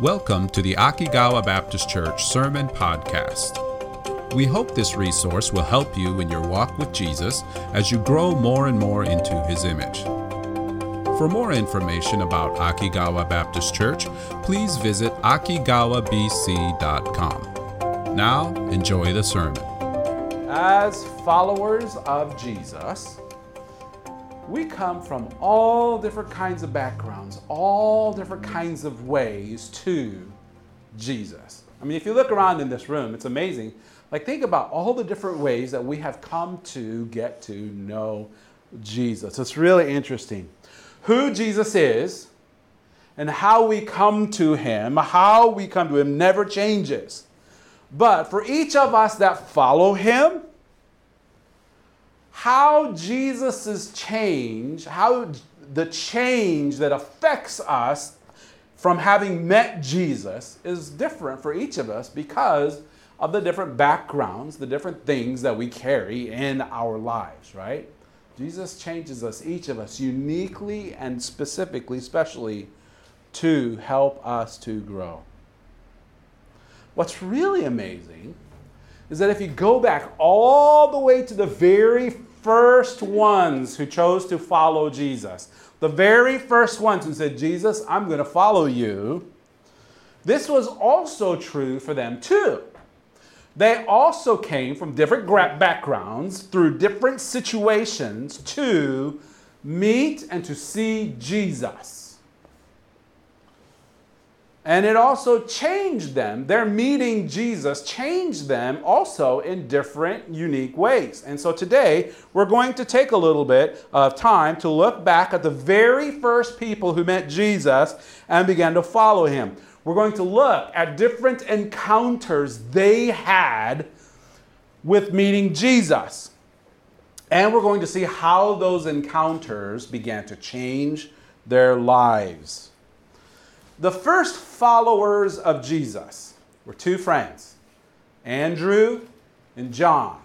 Welcome to the Akigawa Baptist Church Sermon Podcast. We hope this resource will help you in your walk with Jesus as you grow more and more into his image. For more information about Akigawa Baptist Church, please visit akigawabc.com. Now, enjoy the sermon. As followers of Jesus, we come from all different kinds of backgrounds, all different kinds of ways to Jesus. I mean, if you look around in this room, it's amazing. Like, think about all the different ways that we have come to get to know Jesus. It's really interesting. Who Jesus is and how we come to him, how we come to him, never changes. But for each of us that follow him, how Jesus' change, how the change that affects us from having met Jesus is different for each of us because of the different backgrounds, the different things that we carry in our lives, right? Jesus changes us, each of us, uniquely and specifically, especially to help us to grow. What's really amazing is that if you go back all the way to the very first ones who chose to follow Jesus, the very first ones who said, Jesus, I'm going to follow you, this was also true for them too. They also came from different backgrounds through different situations to meet and to see Jesus. And it also changed them. Their meeting Jesus changed them also in different, unique ways. And so today, we're going to take a little bit of time to look back at the very first people who met Jesus and began to follow him. We're going to look at different encounters they had with meeting Jesus. And we're going to see how those encounters began to change their lives. The first followers of Jesus were two friends, Andrew and John.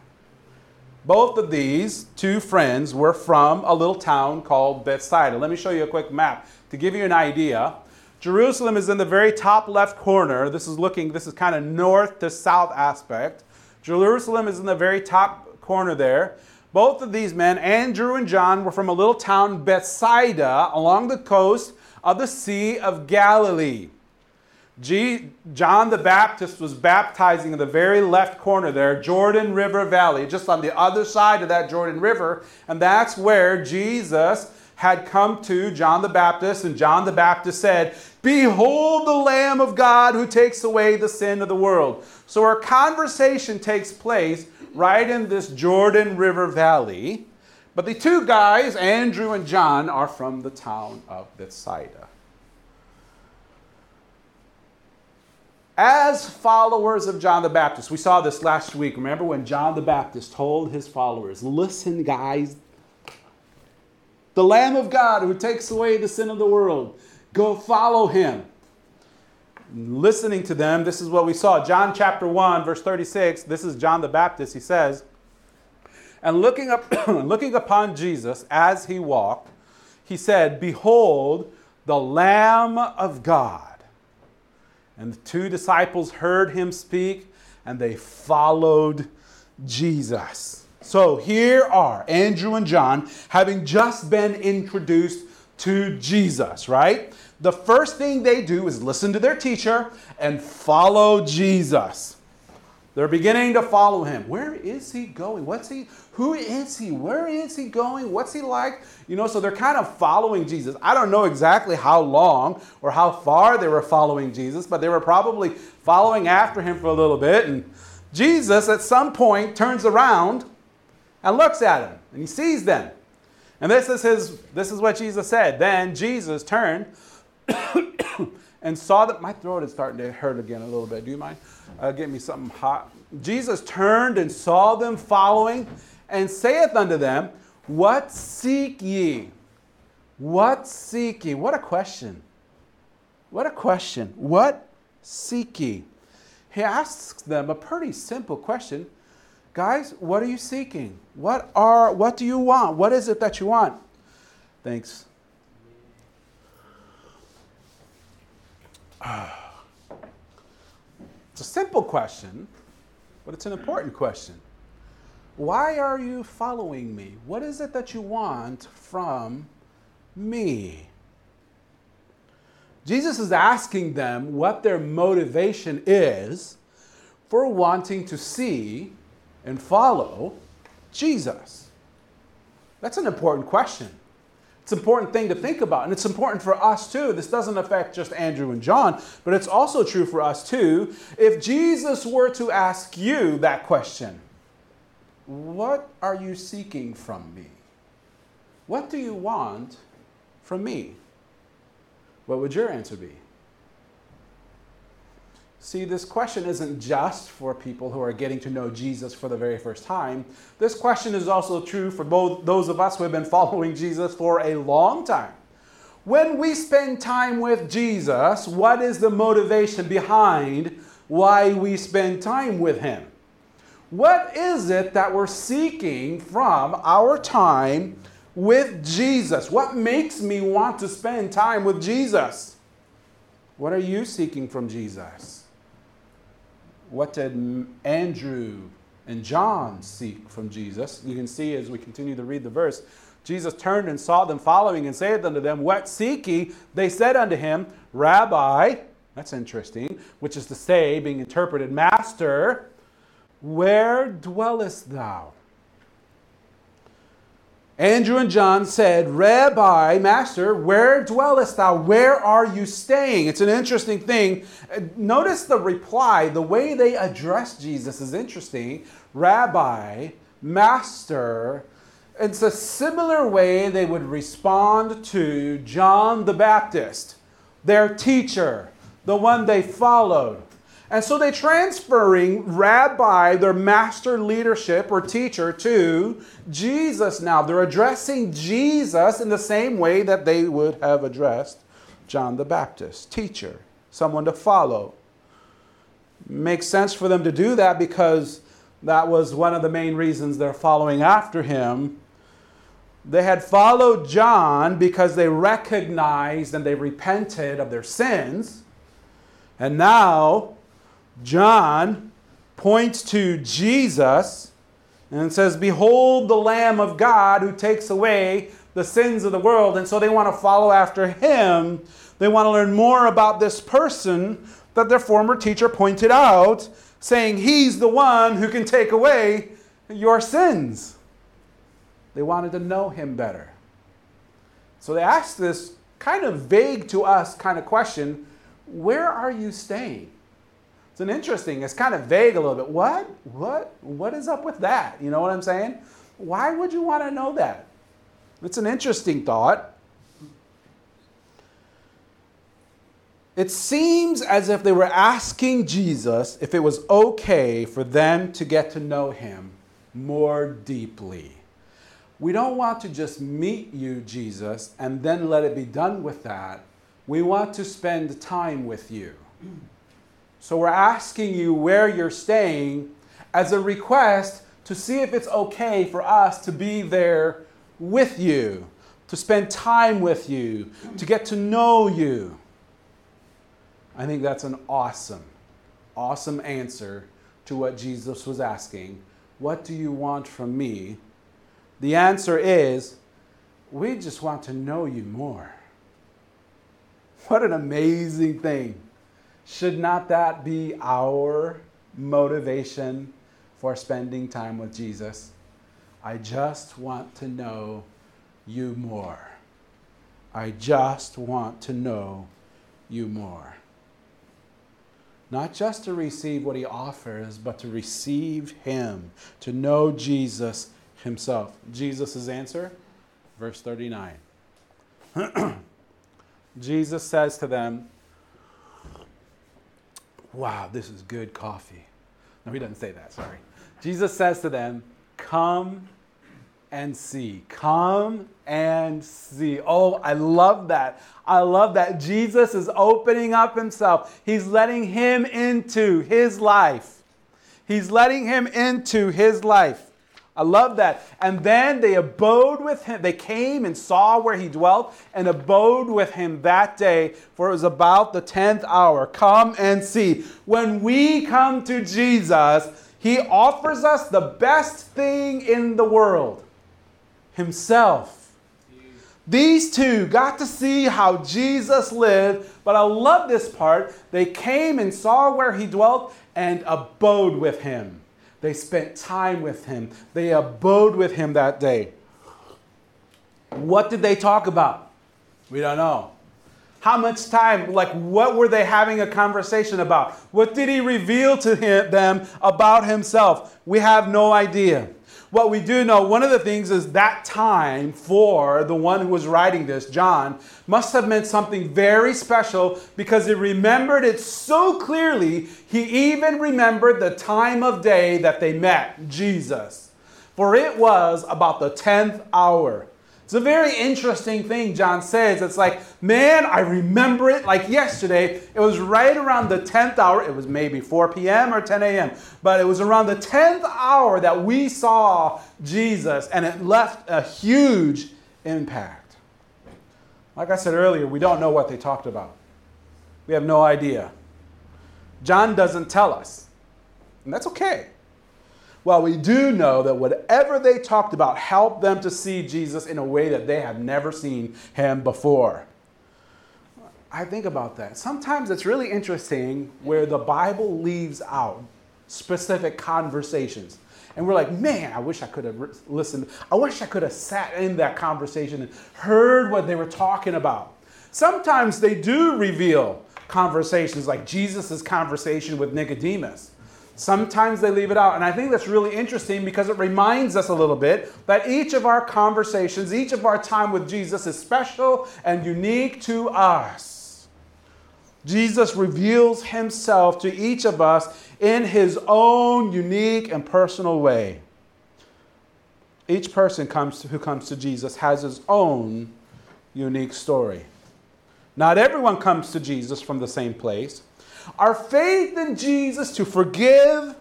Both of these two friends were from a little town called Bethsaida. Let me show you a quick map to give you an idea. Jerusalem is in the very top left corner. This is looking, this is kind of north to south aspect. Jerusalem is in the very top corner there. Both of these men, Andrew and John, were from a little town, Bethsaida, along the coast of the Sea of Galilee. G- John the Baptist was baptizing in the very left corner there, Jordan River Valley, just on the other side of that Jordan River. And that's where Jesus had come to John the Baptist, and John the Baptist said, Behold the Lamb of God who takes away the sin of the world. So our conversation takes place right in this Jordan River Valley. But the two guys, Andrew and John, are from the town of Bethsaida. As followers of John the Baptist, we saw this last week. Remember when John the Baptist told his followers, Listen, guys, the Lamb of God who takes away the sin of the world, go follow him. Listening to them, this is what we saw. John chapter 1, verse 36, this is John the Baptist. He says, and looking, up, looking upon Jesus as he walked, he said, Behold, the Lamb of God. And the two disciples heard him speak, and they followed Jesus. So here are Andrew and John having just been introduced to Jesus, right? The first thing they do is listen to their teacher and follow Jesus. They're beginning to follow him. Where is he going? What's he who is he? Where is he going? What's he like? You know, so they're kind of following Jesus. I don't know exactly how long or how far they were following Jesus, but they were probably following after him for a little bit. And Jesus, at some point, turns around and looks at him, and he sees them. And this is his. This is what Jesus said. Then Jesus turned and saw that my throat is starting to hurt again a little bit. Do you mind? Uh, get me something hot. Jesus turned and saw them following and saith unto them, What seek ye? What seek ye? What a question. What a question. What seek ye? He asks them a pretty simple question. Guys, what are you seeking? What are what do you want? What is it that you want? Thanks. It's a simple question, but it's an important question. Why are you following me? What is it that you want from me? Jesus is asking them what their motivation is for wanting to see and follow Jesus. That's an important question. It's an important thing to think about, and it's important for us too. This doesn't affect just Andrew and John, but it's also true for us too. If Jesus were to ask you that question, what are you seeking from me? What do you want from me? What would your answer be? See, this question isn't just for people who are getting to know Jesus for the very first time. This question is also true for both those of us who have been following Jesus for a long time. When we spend time with Jesus, what is the motivation behind why we spend time with him? What is it that we're seeking from our time with Jesus? What makes me want to spend time with Jesus? What are you seeking from Jesus? What did Andrew and John seek from Jesus? You can see as we continue to read the verse, Jesus turned and saw them following and said unto them, What seek ye? They said unto him, Rabbi, that's interesting, which is to say, being interpreted, Master, where dwellest thou? Andrew and John said, Rabbi, Master, where dwellest thou? Where are you staying? It's an interesting thing. Uh, notice the reply, the way they address Jesus is interesting. Rabbi, Master. It's a similar way they would respond to John the Baptist, their teacher, the one they followed. And so they're transferring rabbi, their master leadership or teacher, to Jesus now. They're addressing Jesus in the same way that they would have addressed John the Baptist, teacher, someone to follow. Makes sense for them to do that because that was one of the main reasons they're following after him. They had followed John because they recognized and they repented of their sins. And now John points to Jesus and says, Behold the Lamb of God who takes away the sins of the world. And so they want to follow after him. They want to learn more about this person that their former teacher pointed out, saying, He's the one who can take away your sins. They wanted to know him better. So they asked this kind of vague to us kind of question Where are you staying? It's an interesting, it's kind of vague a little bit. What? What? What is up with that? You know what I'm saying? Why would you want to know that? It's an interesting thought. It seems as if they were asking Jesus if it was okay for them to get to know him more deeply. We don't want to just meet you, Jesus, and then let it be done with that. We want to spend time with you. So we're asking you where you're staying as a request to see if it's okay for us to be there with you, to spend time with you, to get to know you. I think that's an awesome, awesome answer to what Jesus was asking. What do you want from me? The answer is, we just want to know you more. What an amazing thing. Should not that be our motivation for spending time with Jesus? I just want to know you more. I just want to know you more. Not just to receive what he offers, but to receive him, to know Jesus himself. Jesus' answer, verse 39. Jesus says to them, Wow, this is good coffee. No, he doesn't say that, sorry. Jesus says to them, Come and see. Come and see. Oh, I love that. I love that. Jesus is opening up himself, he's letting him into his life. He's letting him into his life. I love that. And then they abode with him. They came and saw where he dwelt and abode with him that day, for it was about the 10th hour. Come and see. When we come to Jesus, he offers us the best thing in the world himself. These two got to see how Jesus lived, but I love this part. They came and saw where he dwelt and abode with him. They spent time with him. They abode with him that day. What did they talk about? We don't know. How much time, like what were they having a conversation about? What did he reveal to him, them about himself? We have no idea. What we do know, one of the things is that time for the one who was writing this, John, must have meant something very special because he remembered it so clearly, he even remembered the time of day that they met Jesus. For it was about the 10th hour. It's a very interesting thing John says. It's like, man, I remember it like yesterday. It was right around the 10th hour. It was maybe 4 p.m. or 10 a.m., but it was around the 10th hour that we saw Jesus, and it left a huge impact. Like I said earlier, we don't know what they talked about, we have no idea. John doesn't tell us, and that's okay. Well, we do know that whatever they talked about helped them to see Jesus in a way that they had never seen him before. I think about that. Sometimes it's really interesting where the Bible leaves out specific conversations. And we're like, man, I wish I could have listened. I wish I could have sat in that conversation and heard what they were talking about. Sometimes they do reveal conversations like Jesus' conversation with Nicodemus. Sometimes they leave it out. And I think that's really interesting because it reminds us a little bit that each of our conversations, each of our time with Jesus is special and unique to us. Jesus reveals himself to each of us in his own unique and personal way. Each person comes to, who comes to Jesus has his own unique story. Not everyone comes to Jesus from the same place. Our faith in Jesus to forgive,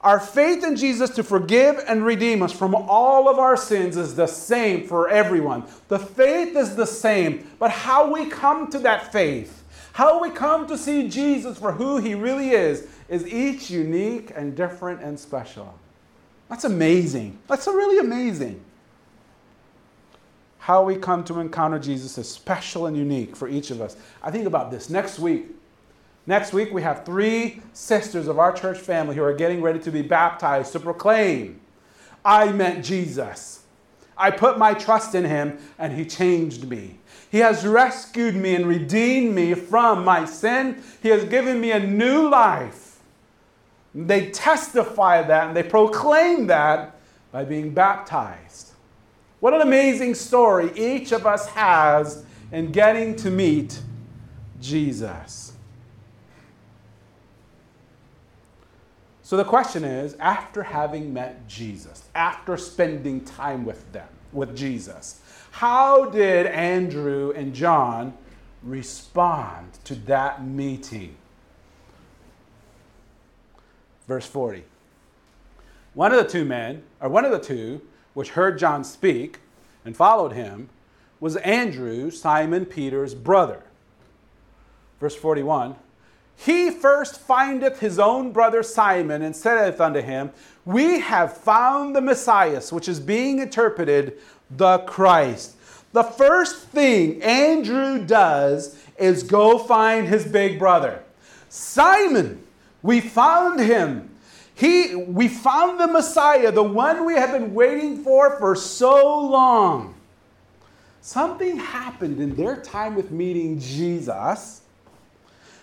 our faith in Jesus to forgive and redeem us from all of our sins is the same for everyone. The faith is the same, but how we come to that faith, how we come to see Jesus for who he really is, is each unique and different and special. That's amazing. That's really amazing. How we come to encounter Jesus is special and unique for each of us. I think about this. Next week, Next week, we have three sisters of our church family who are getting ready to be baptized to proclaim, I met Jesus. I put my trust in him, and he changed me. He has rescued me and redeemed me from my sin. He has given me a new life. They testify that and they proclaim that by being baptized. What an amazing story each of us has in getting to meet Jesus. So the question is after having met Jesus, after spending time with them, with Jesus, how did Andrew and John respond to that meeting? Verse 40. One of the two men, or one of the two, which heard John speak and followed him, was Andrew, Simon Peter's brother. Verse 41 he first findeth his own brother Simon and saith unto him, We have found the Messiah, which is being interpreted the Christ. The first thing Andrew does is go find his big brother. Simon, we found him. He, we found the Messiah, the one we have been waiting for for so long. Something happened in their time with meeting Jesus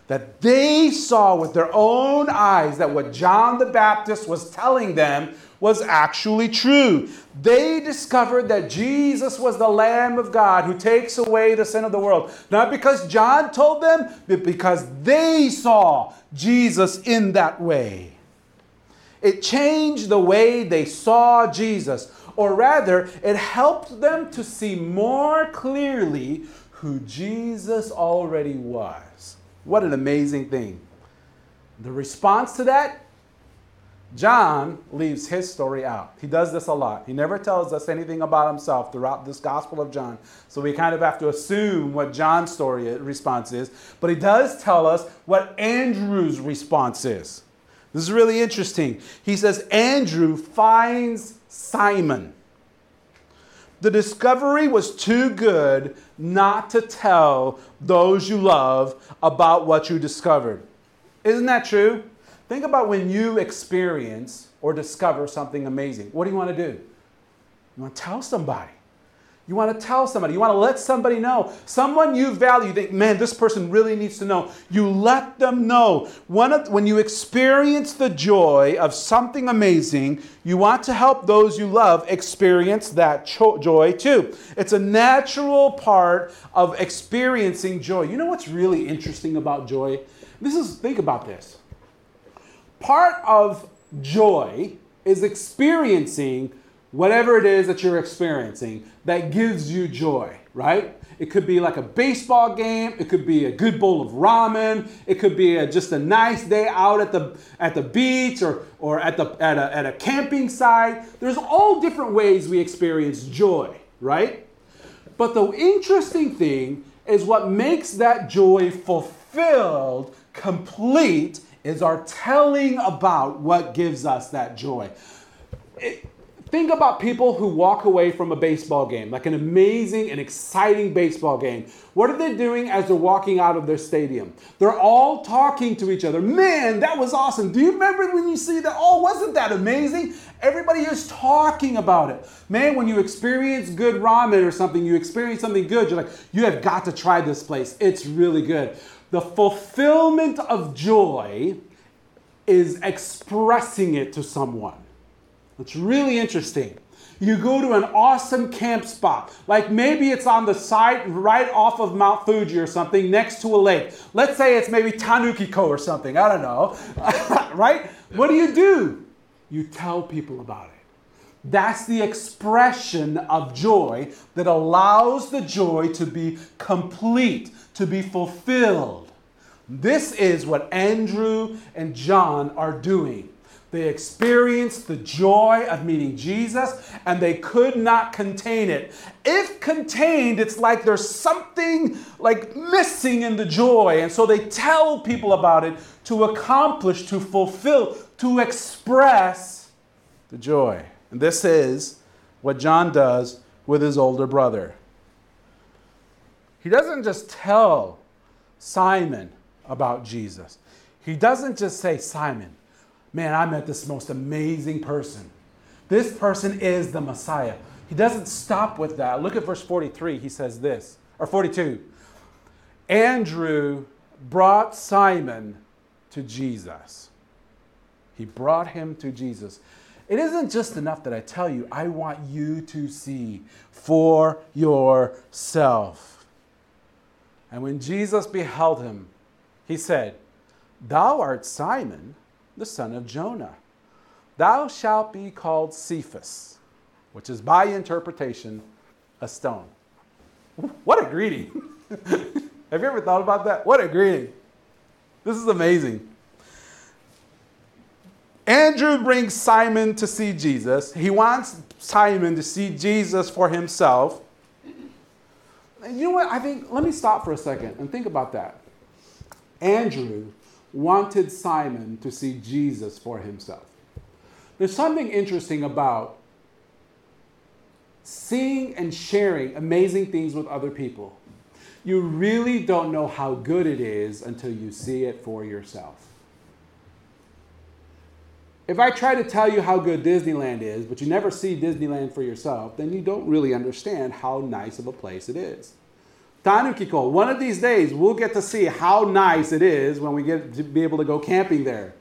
that they saw with their own eyes that what John the Baptist was telling them was actually true. They discovered that Jesus was the Lamb of God who takes away the sin of the world. Not because John told them, but because they saw Jesus in that way. It changed the way they saw Jesus, or rather, it helped them to see more clearly who Jesus already was. What an amazing thing. The response to that, John leaves his story out. He does this a lot. He never tells us anything about himself throughout this Gospel of John. So we kind of have to assume what John's story response is. But he does tell us what Andrew's response is. This is really interesting. He says, Andrew finds Simon. The discovery was too good not to tell those you love about what you discovered. Isn't that true? Think about when you experience or discover something amazing. What do you want to do? You want to tell somebody. You want to tell somebody. You want to let somebody know. Someone you value, you think, man, this person really needs to know. You let them know. When you experience the joy of something amazing, you want to help those you love experience that joy too. It's a natural part of experiencing joy. You know what's really interesting about joy? This is, think about this part of joy is experiencing whatever it is that you're experiencing that gives you joy, right? It could be like a baseball game. It could be a good bowl of ramen. It could be a, just a nice day out at the at the beach or or at the at a, at a camping site. There's all different ways we experience joy, right? But the interesting thing is what makes that joy fulfilled, complete, is our telling about what gives us that joy. It, think about people who walk away from a baseball game, like an amazing and exciting baseball game. What are they doing as they're walking out of their stadium? They're all talking to each other. Man, that was awesome. Do you remember when you see that? Oh, wasn't that amazing? Everybody is talking about it. Man, when you experience good ramen or something, you experience something good, you're like, you have got to try this place. It's really good. The fulfillment of joy is expressing it to someone. It's really interesting. You go to an awesome camp spot, like maybe it's on the side right off of Mount Fuji or something next to a lake. Let's say it's maybe Tanukiko or something, I don't know. right? What do you do? You tell people about it. That's the expression of joy that allows the joy to be complete, to be fulfilled. This is what Andrew and John are doing. They experienced the joy of meeting Jesus and they could not contain it. If contained, it's like there's something like missing in the joy. And so they tell people about it to accomplish, to fulfill, to express the joy. And this is what John does with his older brother. He doesn't just tell Simon about Jesus, he doesn't just say, Simon, man, I met this most amazing person. This person is the Messiah. He doesn't stop with that. Look at verse 43. He says this, or 42. Andrew brought Simon to Jesus. He brought him to Jesus. It isn't just enough that I tell you, I want you to see for yourself. And when Jesus beheld him, he said, Thou art Simon, the son of Jonah. Thou shalt be called Cephas, which is by interpretation a stone. What a greeting! Have you ever thought about that? What a greeting! This is amazing. Andrew brings Simon to see Jesus. He wants Simon to see Jesus for himself. And you know what? I think, let me stop for a second and think about that. Andrew wanted Simon to see Jesus for himself. There's something interesting about seeing and sharing amazing things with other people. You really don't know how good it is until you see it for yourself. If I try to tell you how good Disneyland is, but you never see Disneyland for yourself, then you don't really understand how nice of a place it is. One of these days we'll get to see how nice it is when we get to be able to go camping there.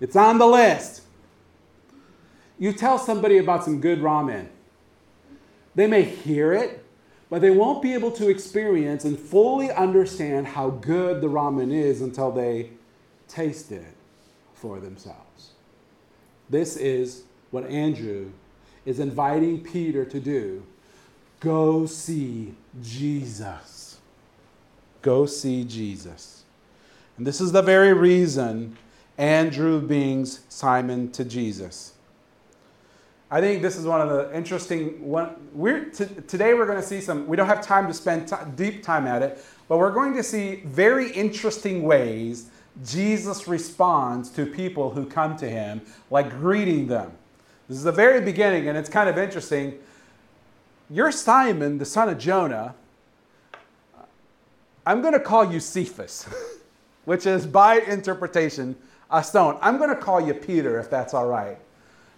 It's on the list. You tell somebody about some good ramen. They may hear it, but they won't be able to experience and fully understand how good the ramen is until they taste it for themselves. This is what Andrew is inviting Peter to do Go see Jesus. Go see Jesus. And this is the very reason Andrew brings Simon to Jesus. I think this is one of the interesting one. We're t- today we're going to see some. We don't have time to spend t- deep time at it, but we're going to see very interesting ways Jesus responds to people who come to him, like greeting them. This is the very beginning, and it's kind of interesting. You're Simon, the son of Jonah. I'm going to call you Cephas, which is by interpretation a stone. I'm going to call you Peter, if that's all right.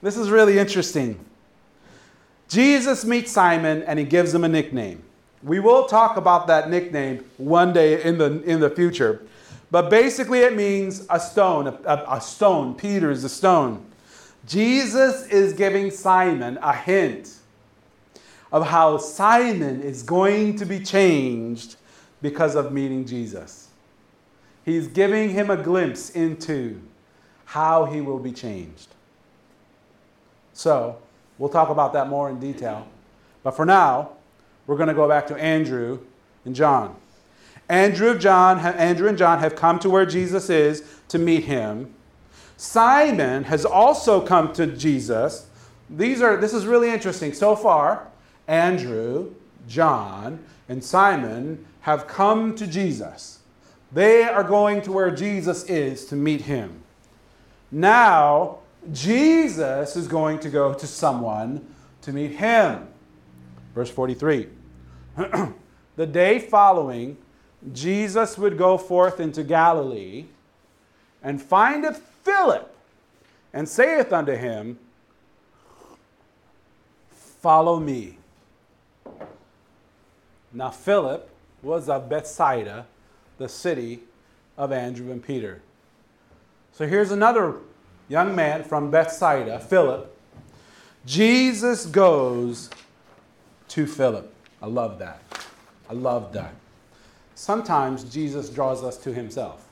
This is really interesting. Jesus meets Simon and he gives him a nickname. We will talk about that nickname one day in the, in the future. But basically, it means a stone. A, a, stone. Peter is a stone. Jesus is giving Simon a hint of how Simon is going to be changed because of meeting Jesus. He's giving him a glimpse into how he will be changed. So, we'll talk about that more in detail. But for now, we're going to go back to Andrew and John. Andrew, John, Andrew and John have come to where Jesus is to meet him. Simon has also come to Jesus. These are this is really interesting. So far, Andrew, John, and Simon have come to Jesus. They are going to where Jesus is to meet him. Now, Jesus is going to go to someone to meet him. Verse 43. the day following, Jesus would go forth into Galilee and findeth Philip and saith unto him, Follow me. Now, Philip was of Bethsaida, the city of Andrew and Peter. So here's another young man from Bethsaida, Philip. Jesus goes to Philip. I love that. I love that. Sometimes Jesus draws us to himself.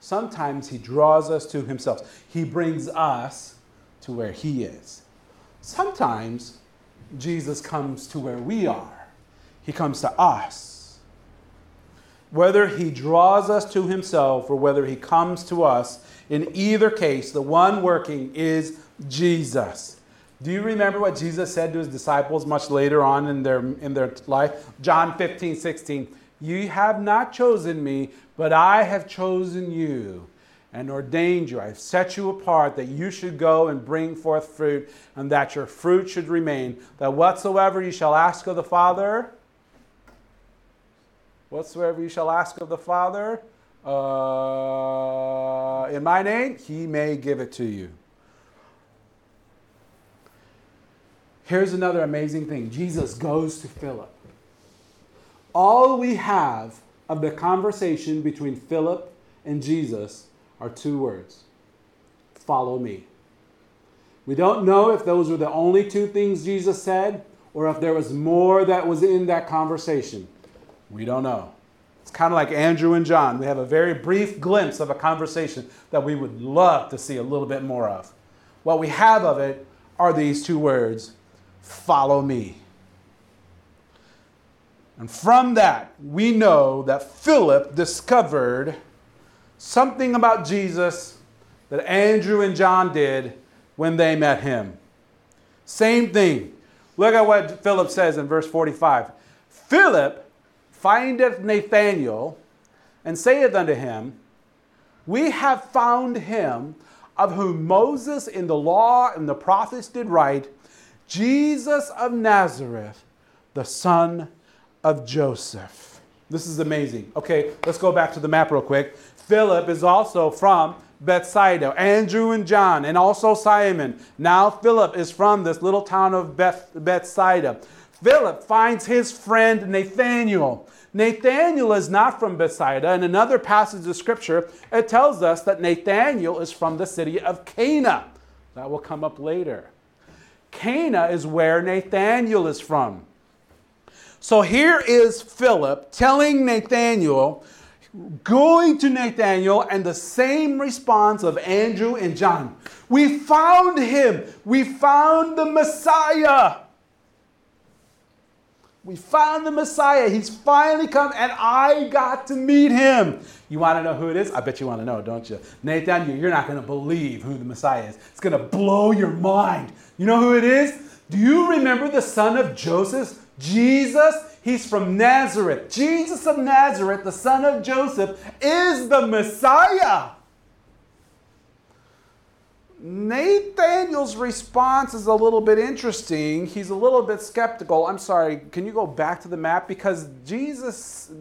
Sometimes he draws us to himself. He brings us to where he is. Sometimes Jesus comes to where we are. He comes to us. Whether he draws us to himself or whether he comes to us, in either case, the one working is Jesus. Do you remember what Jesus said to his disciples much later on in their, in their life? John 15, 16. You have not chosen me, but I have chosen you and ordained you. I have set you apart that you should go and bring forth fruit, and that your fruit should remain. That whatsoever you shall ask of the Father, whatsoever you shall ask of the Father, uh, in my name, he may give it to you. Here's another amazing thing Jesus goes to Philip all we have of the conversation between Philip and Jesus are two words follow me. We don't know if those were the only two things Jesus said or if there was more that was in that conversation. We don't know. It's kind of like Andrew and John. We have a very brief glimpse of a conversation that we would love to see a little bit more of. What we have of it are these two words follow me. And from that, we know that Philip discovered something about Jesus that Andrew and John did when they met him. Same thing. Look at what Philip says in verse 45. Philip findeth Nathanael and saith unto him, We have found him of whom Moses in the law and the prophets did write, Jesus of Nazareth, the son of Joseph. This is amazing. Okay, let's go back to the map real quick. Philip is also from Bethsaida, Andrew and John, and also Simon. Now Philip is from this little town of Beth, Bethsaida. Philip finds his friend Nathanael. Nathanael is not from Bethsaida. In another passage of scripture, it tells us that Nathanael is from the city of Cana. That will come up later. Cana is where Nathanael is from. So here is Philip telling Nathanael, going to Nathanael, and the same response of Andrew and John. We found him. We found the Messiah. We found the Messiah. He's finally come, and I got to meet him. You want to know who it is? I bet you want to know, don't you? Nathan, you're not going to believe who the Messiah is. It's going to blow your mind. You know who it is? Do you remember the son of Joseph? Jesus? He's from Nazareth. Jesus of Nazareth, the son of Joseph, is the Messiah. Nathanael's response is a little bit interesting. He's a little bit skeptical. I'm sorry, can you go back to the map? Because Jesus,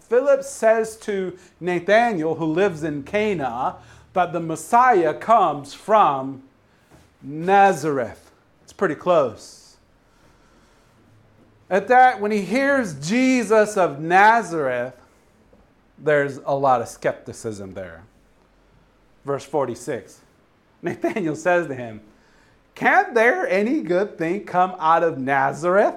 Philip says to Nathanael, who lives in Cana, that the Messiah comes from Nazareth. It's pretty close. At that, when he hears Jesus of Nazareth, there's a lot of skepticism there. Verse 46. Nathanael says to him, Can't there any good thing come out of Nazareth?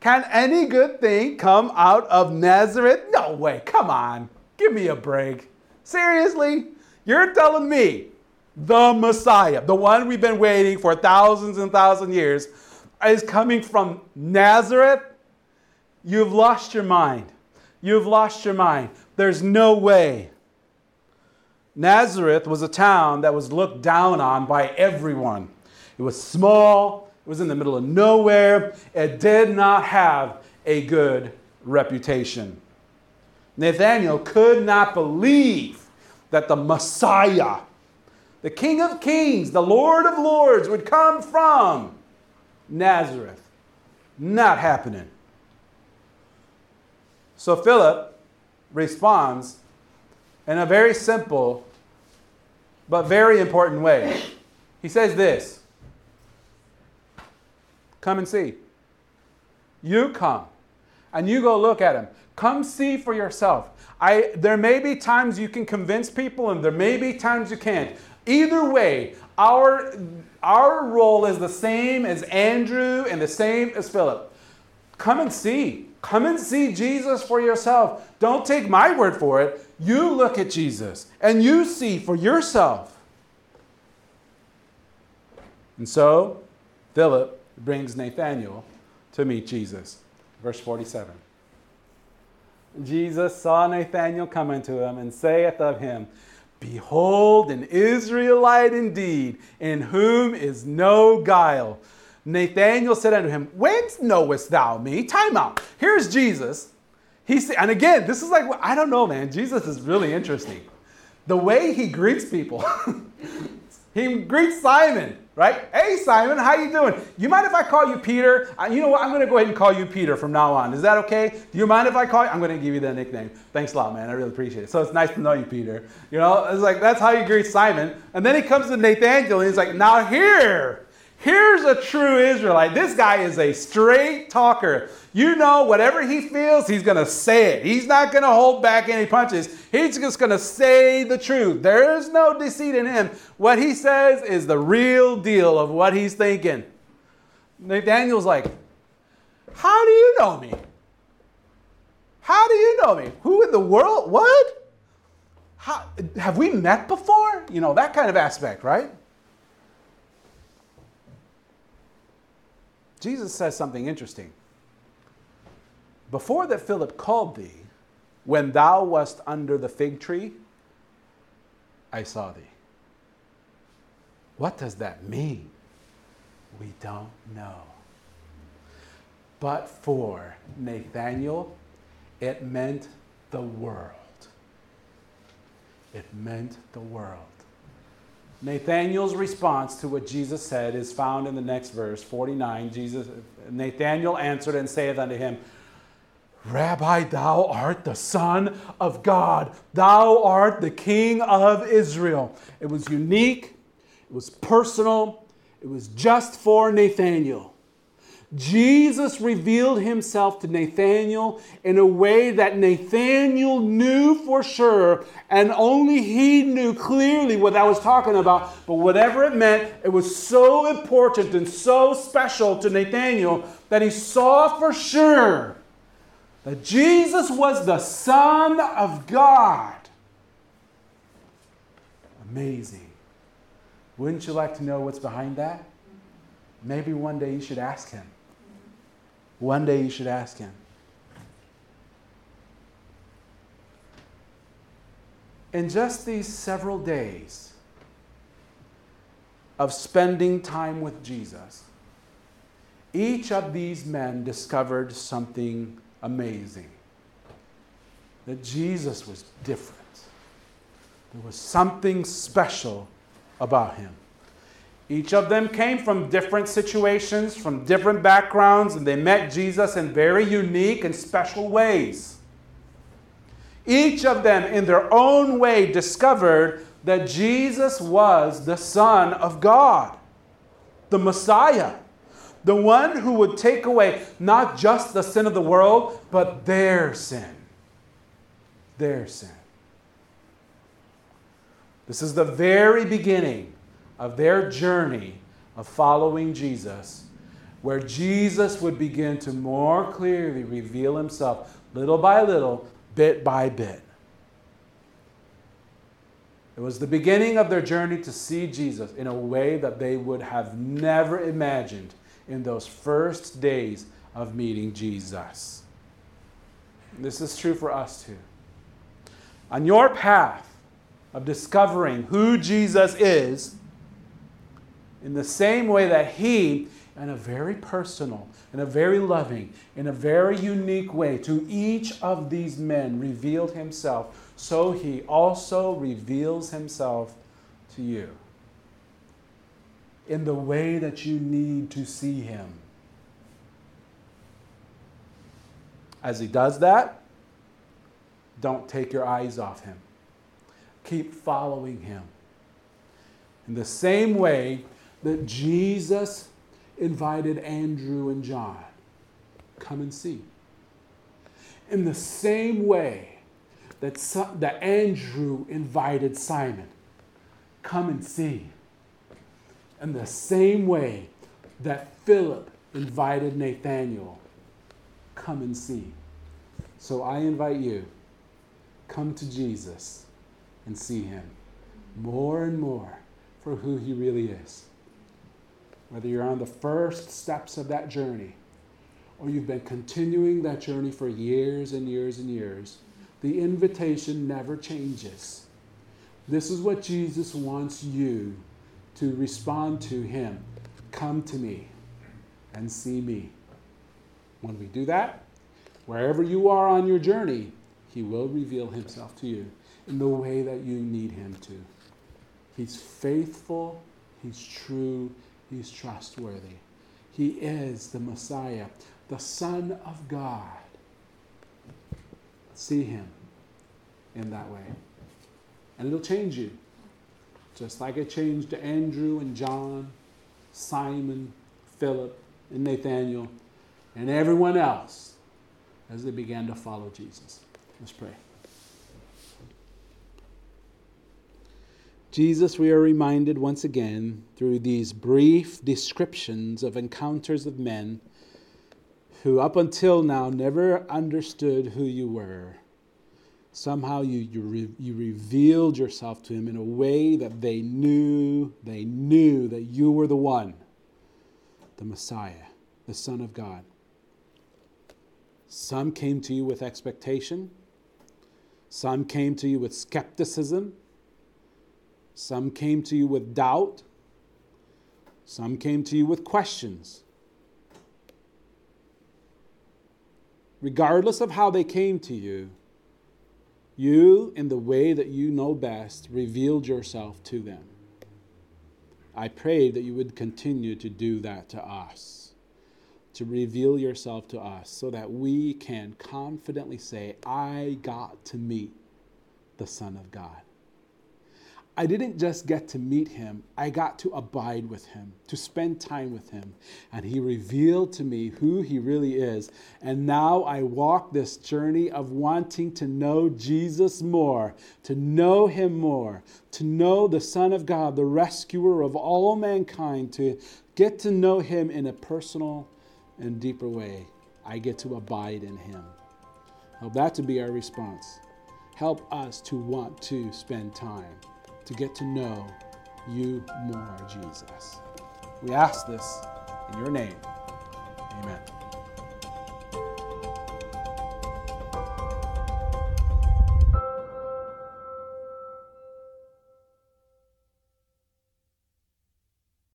Can any good thing come out of Nazareth? No way, come on, give me a break. Seriously? You're telling me the Messiah, the one we've been waiting for thousands and thousands of years, is coming from Nazareth? You've lost your mind. You've lost your mind. There's no way. Nazareth was a town that was looked down on by everyone. It was small, it was in the middle of nowhere, it did not have a good reputation. Nathanael could not believe that the Messiah, the King of Kings, the Lord of Lords, would come from Nazareth. Not happening. So Philip responds in a very simple but very important way. He says this Come and see. You come and you go look at him. Come see for yourself. I, there may be times you can convince people, and there may be times you can't. Either way, our, our role is the same as Andrew and the same as Philip. Come and see. Come and see Jesus for yourself. Don't take my word for it. You look at Jesus and you see for yourself. And so, Philip brings Nathanael to meet Jesus. Verse 47. Jesus saw Nathanael coming to him and saith of him, Behold, an Israelite indeed, in whom is no guile. Nathanael said unto him, Whence knowest thou me? Time out. Here's Jesus. He said, and again, this is like, I don't know, man. Jesus is really interesting. The way he greets people. he greets Simon, right? Hey, Simon, how you doing? You mind if I call you Peter? Uh, you know what? I'm going to go ahead and call you Peter from now on. Is that okay? Do you mind if I call you? I'm going to give you that nickname. Thanks a lot, man. I really appreciate it. So it's nice to know you, Peter. You know, it's like that's how you greet Simon. And then he comes to Nathanael and he's like, now here, Here's a true Israelite. This guy is a straight talker. You know, whatever he feels, he's going to say it. He's not going to hold back any punches. He's just going to say the truth. There is no deceit in him. What he says is the real deal of what he's thinking. Nathanael's like, How do you know me? How do you know me? Who in the world? What? How, have we met before? You know, that kind of aspect, right? Jesus says something interesting. Before that Philip called thee, when thou wast under the fig tree, I saw thee. What does that mean? We don't know. But for Nathanael, it meant the world. It meant the world. Nathanael's response to what Jesus said is found in the next verse, 49. Jesus, Nathanael answered and saith unto him, Rabbi, thou art the Son of God. Thou art the King of Israel. It was unique, it was personal, it was just for Nathanael. Jesus revealed himself to Nathanael in a way that Nathanael knew for sure, and only he knew clearly what I was talking about. But whatever it meant, it was so important and so special to Nathanael that he saw for sure that Jesus was the Son of God. Amazing. Wouldn't you like to know what's behind that? Maybe one day you should ask him. One day you should ask Him. In just these several days of spending time with Jesus, each of these men discovered something amazing that Jesus was different. There was something special about him. Each of them came from different situations, from different backgrounds, and they met Jesus in very unique and special ways. Each of them, in their own way, discovered that Jesus was the Son of God, the Messiah, the one who would take away not just the sin of the world, but their sin. Their sin. This is the very beginning of their journey of following Jesus, where Jesus would begin to more clearly reveal himself little by little, bit by bit. It was the beginning of their journey to see Jesus in a way that they would have never imagined in those first days of meeting Jesus. This is true for us too. On your path of discovering who Jesus is, in the same way that He, in a very personal, in a very loving, in a very unique way, to each of these men revealed Himself, so He also reveals Himself to you in the way that you need to see Him. As He does that, don't take your eyes off Him. Keep following Him. In the same way that Jesus invited Andrew and John, come and see. In the same way that, that Andrew invited Simon, come and see in the same way that Philip invited Nathanael, come and see. So I invite you, come to Jesus and see him more and more for who he really is. Whether you're on the first steps of that journey or you've been continuing that journey for years and years and years, the invitation never changes. This is what Jesus wants you to respond to Him Come to me and see me. When we do that, wherever you are on your journey, He will reveal Himself to you in the way that you need Him to. He's faithful, He's true, He's trustworthy. He is the Messiah, the Son of God. See Him in that way. And it'll change you just like it changed Andrew and John, Simon, Philip, and Nathanael, and everyone else as they began to follow Jesus. Let's pray. Jesus, we are reminded once again through these brief descriptions of encounters of men who, up until now, never understood who you were. Somehow you, you, re, you revealed yourself to him in a way that they knew, they knew that you were the one, the Messiah, the Son of God. Some came to you with expectation, some came to you with skepticism, some came to you with doubt, some came to you with questions. Regardless of how they came to you, you, in the way that you know best, revealed yourself to them. I pray that you would continue to do that to us, to reveal yourself to us, so that we can confidently say, I got to meet the Son of God. I didn't just get to meet him, I got to abide with him, to spend time with him. And he revealed to me who he really is. And now I walk this journey of wanting to know Jesus more, to know him more, to know the Son of God, the rescuer of all mankind, to get to know him in a personal and deeper way. I get to abide in him. Help that to be our response. Help us to want to spend time to get to know you more, Jesus. We ask this in your name. Amen.